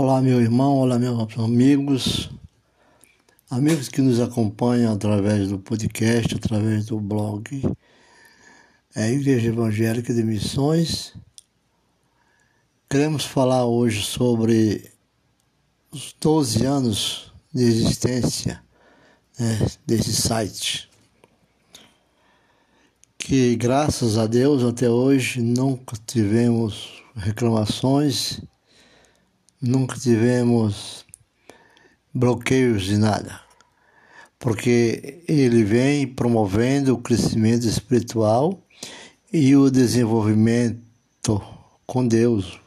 Olá, meu irmão, olá, meus amigos, amigos que nos acompanham através do podcast, através do blog, é a Igreja Evangélica de Missões. Queremos falar hoje sobre os 12 anos de existência né, desse site, que graças a Deus até hoje nunca tivemos reclamações nunca tivemos bloqueios de nada, porque ele vem promovendo o crescimento espiritual e o desenvolvimento com Deus.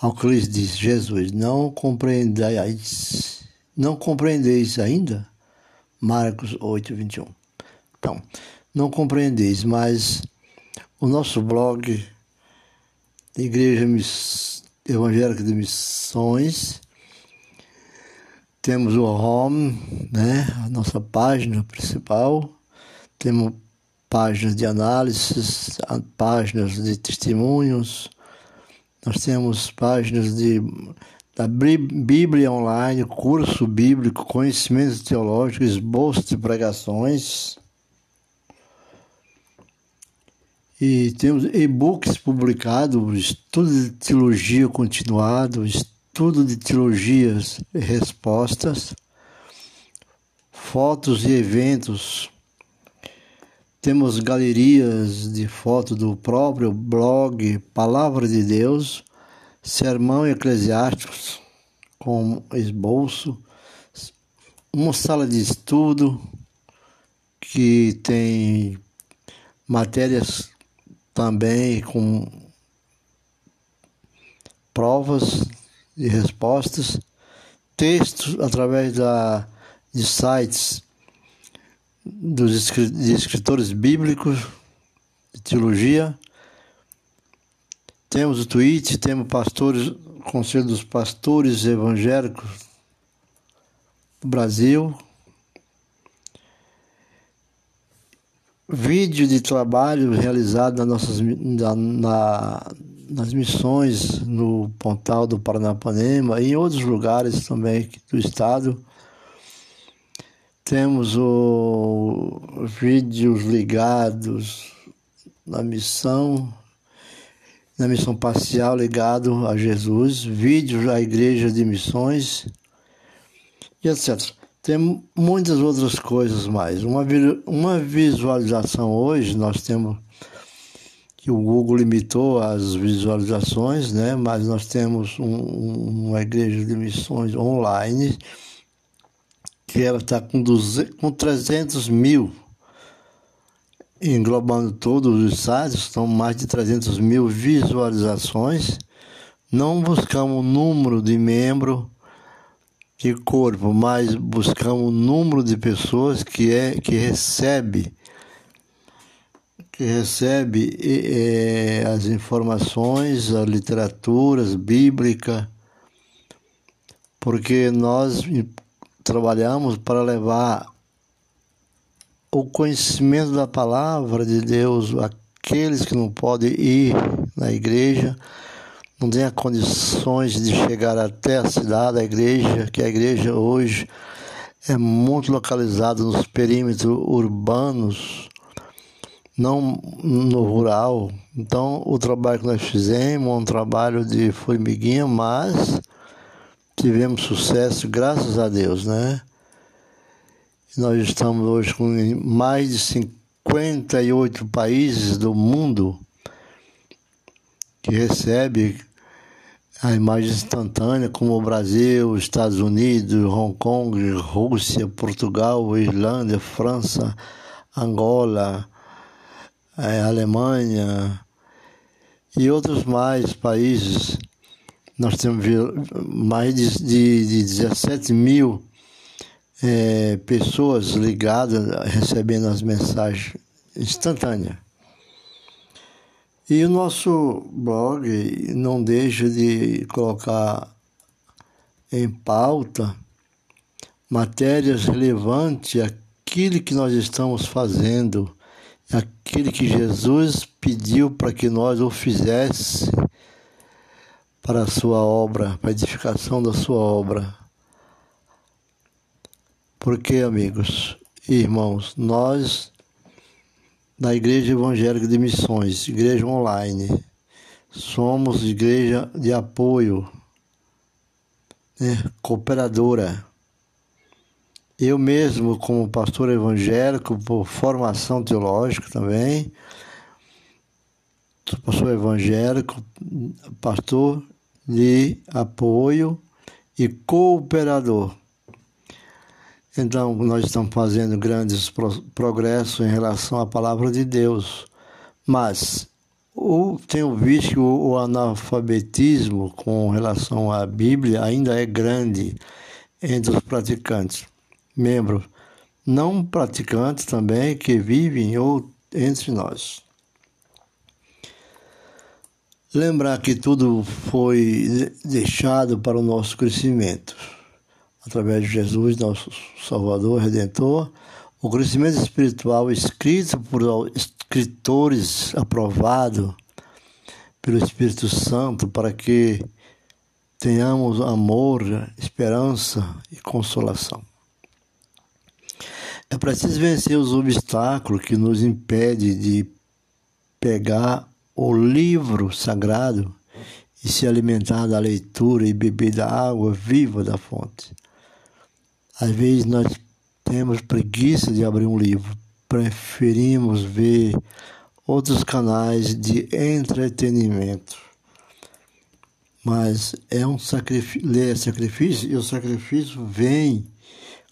Ao que lhes diz Jesus, não compreendeis, não compreendeis ainda? Marcos 8, 21. Então, não compreendeis, mas o nosso blog, Igreja Evangélica de Missões. Temos o home, né, a nossa página principal. Temos páginas de análises, páginas de testemunhos. Nós temos páginas de da Bíblia online, curso bíblico, conhecimento teológico, esboço de pregações. E temos e-books publicados, estudo de teologia continuado, estudo de teologias e respostas, fotos e eventos. Temos galerias de fotos do próprio blog Palavra de Deus, Sermão Eclesiásticos com esboço, uma sala de estudo que tem matérias também com provas e respostas, textos através da, de sites dos de escritores bíblicos, de teologia. Temos o tweet, temos pastores, Conselho dos Pastores Evangélicos do Brasil, vídeo de trabalho realizado nas, nossas, na, na, nas missões no Pontal do Paranapanema e em outros lugares também do estado. Temos o vídeos ligados na missão, na missão parcial ligado a Jesus, vídeos à igreja de missões e etc. Tem muitas outras coisas mais. Uma, uma visualização hoje, nós temos que o Google limitou as visualizações, né? mas nós temos um, uma igreja de missões online que ela está com, com 300 mil, englobando todos os sites, são mais de 300 mil visualizações. Não buscamos o número de membro de corpo, mas buscamos um número de pessoas que é que recebe que recebe é, as informações, a literatura bíblica, porque nós trabalhamos para levar o conhecimento da palavra de Deus àqueles que não podem ir na igreja, não tenha condições de chegar até a cidade, a igreja, que a igreja hoje é muito localizada nos perímetros urbanos, não no rural. Então, o trabalho que nós fizemos é um trabalho de formiguinha, mas tivemos sucesso, graças a Deus, né? Nós estamos hoje com mais de 58 países do mundo que recebe a imagem instantânea, como o Brasil, Estados Unidos, Hong Kong, Rússia, Portugal, Irlanda, França, Angola, é, Alemanha e outros mais países. Nós temos mais de, de, de 17 mil é, pessoas ligadas, recebendo as mensagens instantâneas. E o nosso blog não deixa de colocar em pauta matérias relevantes àquilo que nós estamos fazendo, aquilo que Jesus pediu para que nós o fizesse, para a sua obra, para a edificação da sua obra. Porque, amigos e irmãos, nós da Igreja Evangélica de Missões, igreja online, somos igreja de apoio, né, cooperadora. Eu mesmo, como pastor evangélico, por formação teológica também, pastor evangélico, pastor de apoio e cooperador. Então, nós estamos fazendo grandes progressos em relação à palavra de Deus, mas o, tenho visto que o, o analfabetismo com relação à Bíblia ainda é grande entre os praticantes, membros, não praticantes também que vivem ou entre nós. Lembrar que tudo foi deixado para o nosso crescimento. Através de Jesus, nosso Salvador, Redentor, o crescimento espiritual escrito por escritores aprovado pelo Espírito Santo para que tenhamos amor, esperança e consolação. É preciso vencer os obstáculos que nos impedem de pegar o livro sagrado e se alimentar da leitura e beber da água viva da fonte. Às vezes nós temos preguiça de abrir um livro, preferimos ver outros canais de entretenimento. Mas é um sacrifício, ler é sacrifício, e o sacrifício vem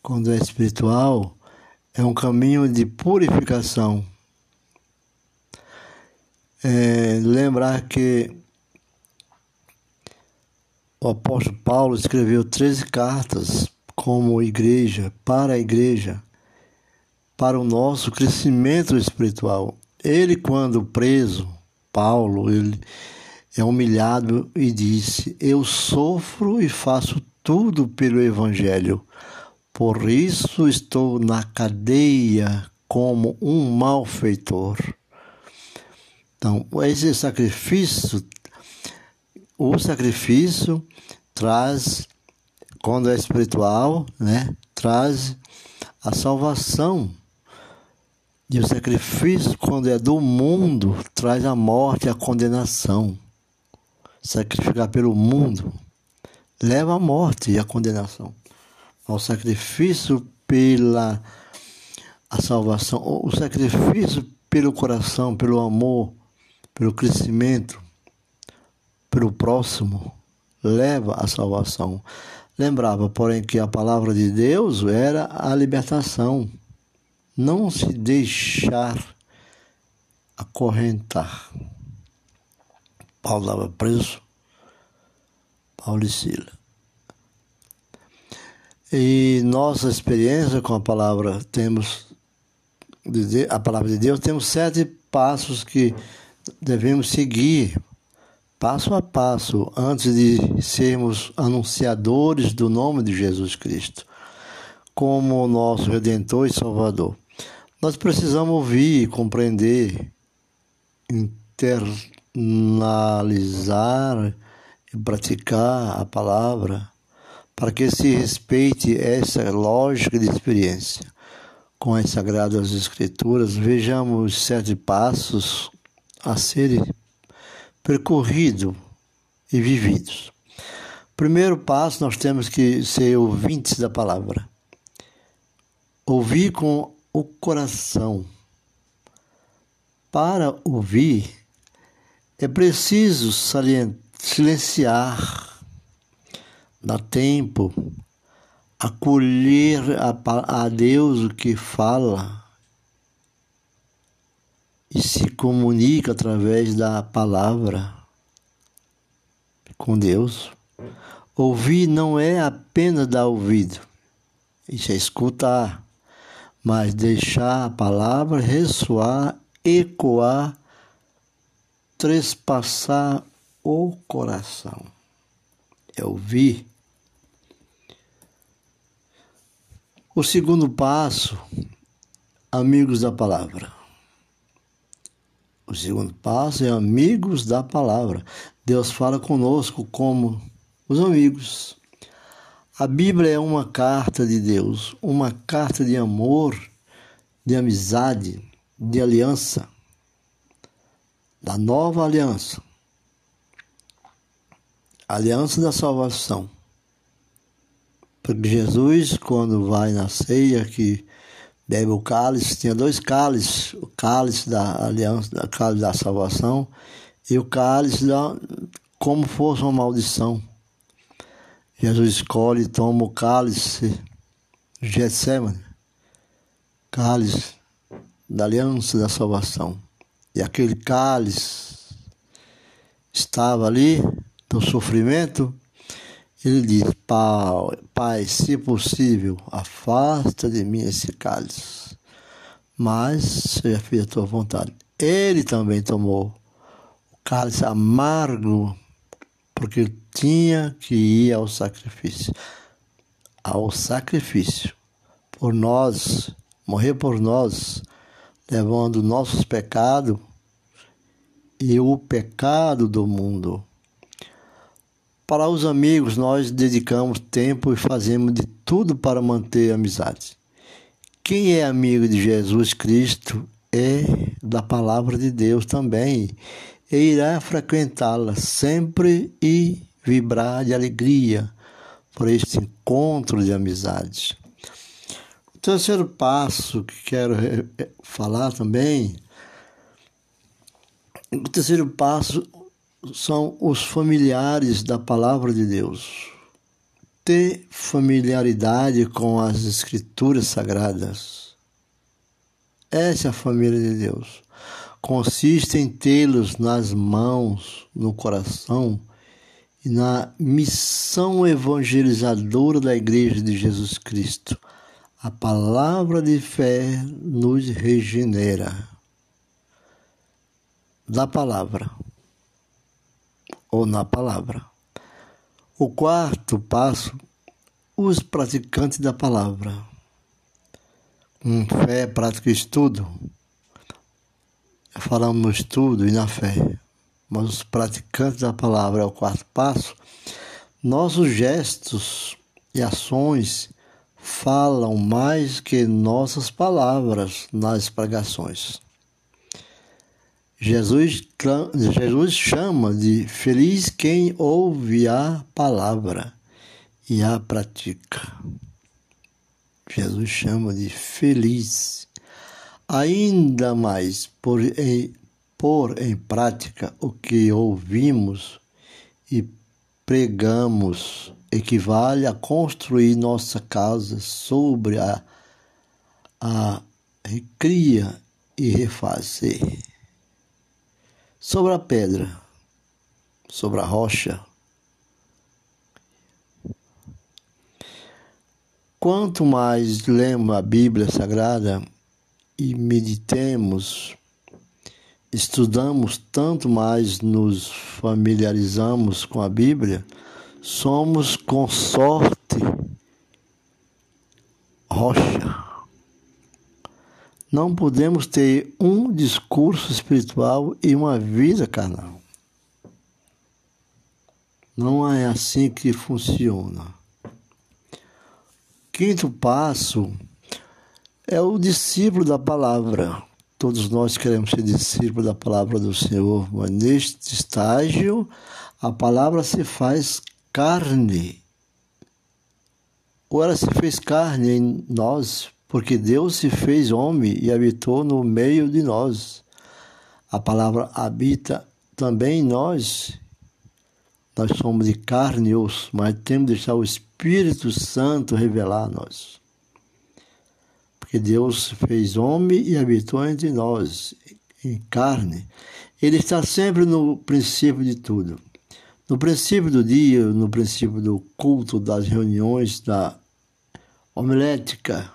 quando é espiritual, é um caminho de purificação. É, lembrar que o apóstolo Paulo escreveu 13 cartas como igreja, para a igreja, para o nosso crescimento espiritual. Ele, quando preso, Paulo, ele é humilhado e disse: Eu sofro e faço tudo pelo Evangelho. Por isso estou na cadeia como um malfeitor. Então, esse sacrifício, o sacrifício traz, quando é espiritual, né, traz a salvação. E o sacrifício, quando é do mundo, traz a morte e a condenação. Sacrificar pelo mundo leva à morte e à condenação. O sacrifício pela a salvação, o sacrifício pelo coração, pelo amor, pelo crescimento, pelo próximo, leva à salvação. Lembrava, porém, que a palavra de Deus era a libertação. Não se deixar acorrentar. Paulo estava preso, Paulo e Sila. E nossa experiência com a palavra temos a palavra de Deus temos sete passos que devemos seguir passo a passo antes de sermos anunciadores do nome de Jesus Cristo como nosso redentor e salvador. Nós precisamos ouvir, compreender, internalizar e praticar a palavra para que se respeite essa lógica de experiência. Com as Sagradas Escrituras, vejamos sete passos a serem percorridos e vividos. Primeiro passo, nós temos que ser ouvintes da palavra. Ouvir com o coração. Para ouvir, é preciso silenciar, dar tempo, acolher a, a Deus o que fala e se comunica através da palavra com Deus. Ouvir não é apenas dar ouvido, isso é escutar, mas deixar a palavra ressoar, ecoar, trespassar o coração. É ouvir. O segundo passo, amigos da palavra. O segundo passo é amigos da palavra. Deus fala conosco como os amigos. A Bíblia é uma carta de Deus, uma carta de amor, de amizade, de aliança, da nova aliança, aliança da salvação. Porque Jesus, quando vai na ceia, que bebe o cálice, tinha dois cálices, o cálice da aliança, o cálice da salvação e o cálice da, como fosse uma maldição. Jesus escolhe e toma o cálice de Getsemane, cálice da aliança da salvação. E aquele cálice estava ali, no sofrimento, ele diz, pai, pai, se possível, afasta de mim esse cálice. Mas seja feita a tua vontade. Ele também tomou o cálice amargo porque tinha que ir ao sacrifício. Ao sacrifício. Por nós, morrer por nós, levando nossos pecados e o pecado do mundo. Para os amigos, nós dedicamos tempo e fazemos de tudo para manter a amizade. Quem é amigo de Jesus Cristo é da palavra de Deus também e irá frequentá-la sempre e vibrar de alegria por este encontro de amizade. O terceiro passo que quero falar também, o terceiro passo são os familiares da palavra de Deus. Ter familiaridade com as escrituras sagradas. Essa é a família de Deus consiste em tê-los nas mãos, no coração e na missão evangelizadora da Igreja de Jesus Cristo. A palavra de fé nos regenera. Da palavra ou na palavra. O quarto passo, os praticantes da palavra. Com fé, prática e estudo, falamos no estudo e na fé, mas os praticantes da palavra é o quarto passo, nossos gestos e ações falam mais que nossas palavras nas pregações. Jesus, Jesus chama de feliz quem ouve a palavra e a pratica. Jesus chama de feliz ainda mais por em, pôr em prática o que ouvimos e pregamos equivale a construir nossa casa sobre a, a recria e refazer. Sobre a pedra, sobre a rocha. Quanto mais lemos a Bíblia Sagrada, e meditemos, estudamos tanto mais nos familiarizamos com a Bíblia, somos com sorte rocha. Não podemos ter um discurso espiritual e uma vida carnal. Não é assim que funciona. Quinto passo é o discípulo da palavra. Todos nós queremos ser discípulos da palavra do Senhor, mas neste estágio a palavra se faz carne. Ou ela se fez carne em nós, porque Deus se fez homem e habitou no meio de nós. A palavra habita também em nós. Nós somos de carne e osso, mas temos de deixar o Espírito Santo revelar a nós porque Deus fez homem e habitou entre nós, em carne. Ele está sempre no princípio de tudo. No princípio do dia, no princípio do culto, das reuniões, da homilética,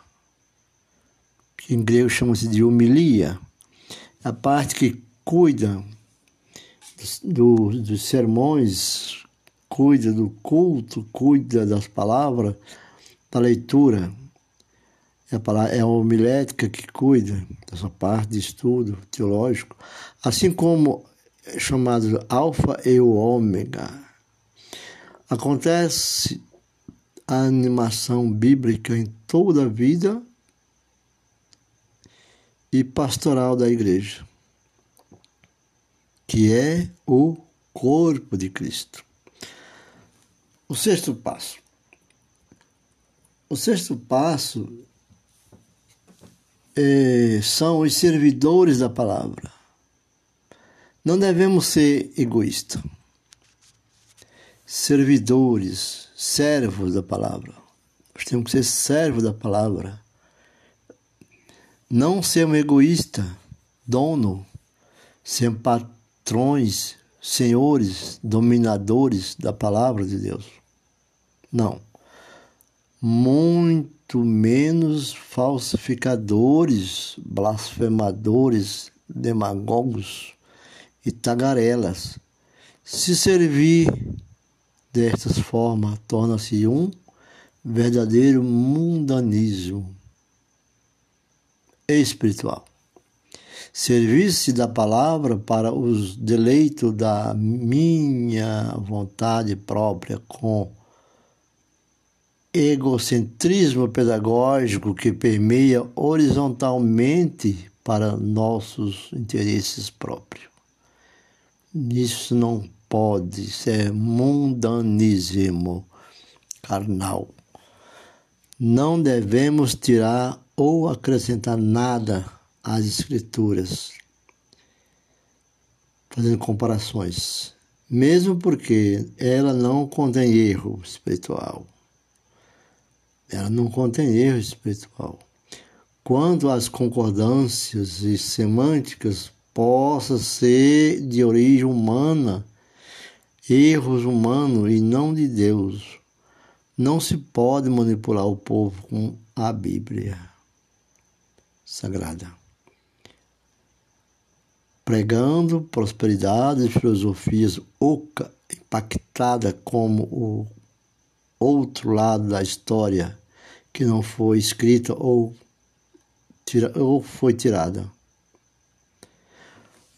que em grego chama-se de homilia, a parte que cuida do, dos sermões, cuida do culto, cuida das palavras, da leitura. É a, palavra, é a homilética que cuida dessa parte de estudo teológico, assim como chamado Alfa e o Ômega. Acontece a animação bíblica em toda a vida e pastoral da igreja, que é o corpo de Cristo. O sexto passo. O sexto passo é, são os servidores da palavra. Não devemos ser egoístas. Servidores, servos da palavra. Nós temos que ser servos da palavra. Não ser um egoísta, dono, ser patrões, senhores, dominadores da palavra de Deus. Não. Muito menos falsificadores, blasfemadores, demagogos e tagarelas. Se servir destas formas, torna-se um verdadeiro mundanismo espiritual. Servir-se da palavra para os deleitos da minha vontade própria com egocentrismo pedagógico que permeia horizontalmente para nossos interesses próprios. Isso não pode ser mundanismo carnal. Não devemos tirar ou acrescentar nada às Escrituras, fazendo comparações, mesmo porque ela não contém erro espiritual. Ela não contém erro espiritual. Quanto às concordâncias e semânticas, possa ser de origem humana, erros humanos e não de Deus. Não se pode manipular o povo com a Bíblia Sagrada. Pregando prosperidade e filosofias oca, impactada como o outro lado da história que não foi escrita ou, tira, ou foi tirada.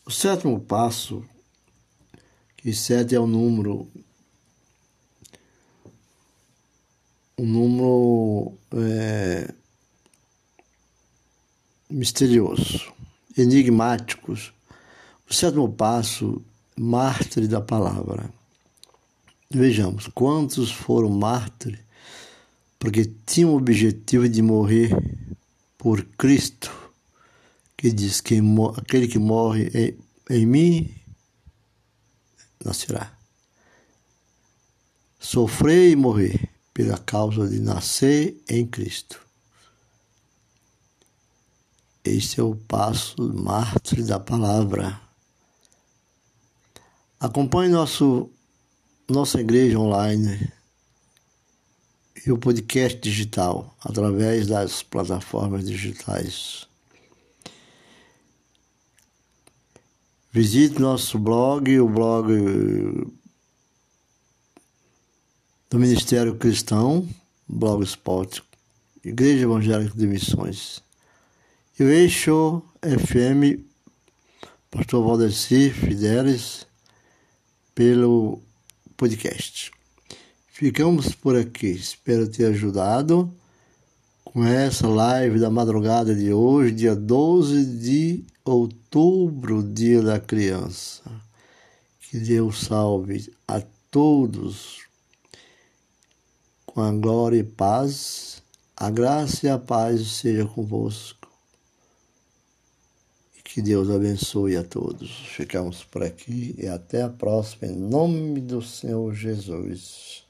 O sétimo passo, que sete é o número, um número é, misterioso, enigmáticos. O sétimo passo, mártir da palavra. Vejamos quantos foram mártires porque tinham o objetivo de morrer por Cristo, que diz que aquele que morre em, em mim nascerá. Sofrer e morrer pela causa de nascer em Cristo. Este é o passo mártir da palavra. Acompanhe nosso nossa igreja online e o podcast digital através das plataformas digitais. Visite nosso blog, o blog do Ministério Cristão, Blogspot, Igreja Evangélica de Missões. E o Eixo FM, Pastor Valdeci Fidelis, pelo podcast. Ficamos por aqui. Espero ter ajudado com essa live da madrugada de hoje, dia 12 de outubro, dia da criança. Que Deus salve a todos com a glória e paz. A graça e a paz seja convosco. Que Deus abençoe a todos. Ficamos por aqui e até a próxima, em nome do Senhor Jesus.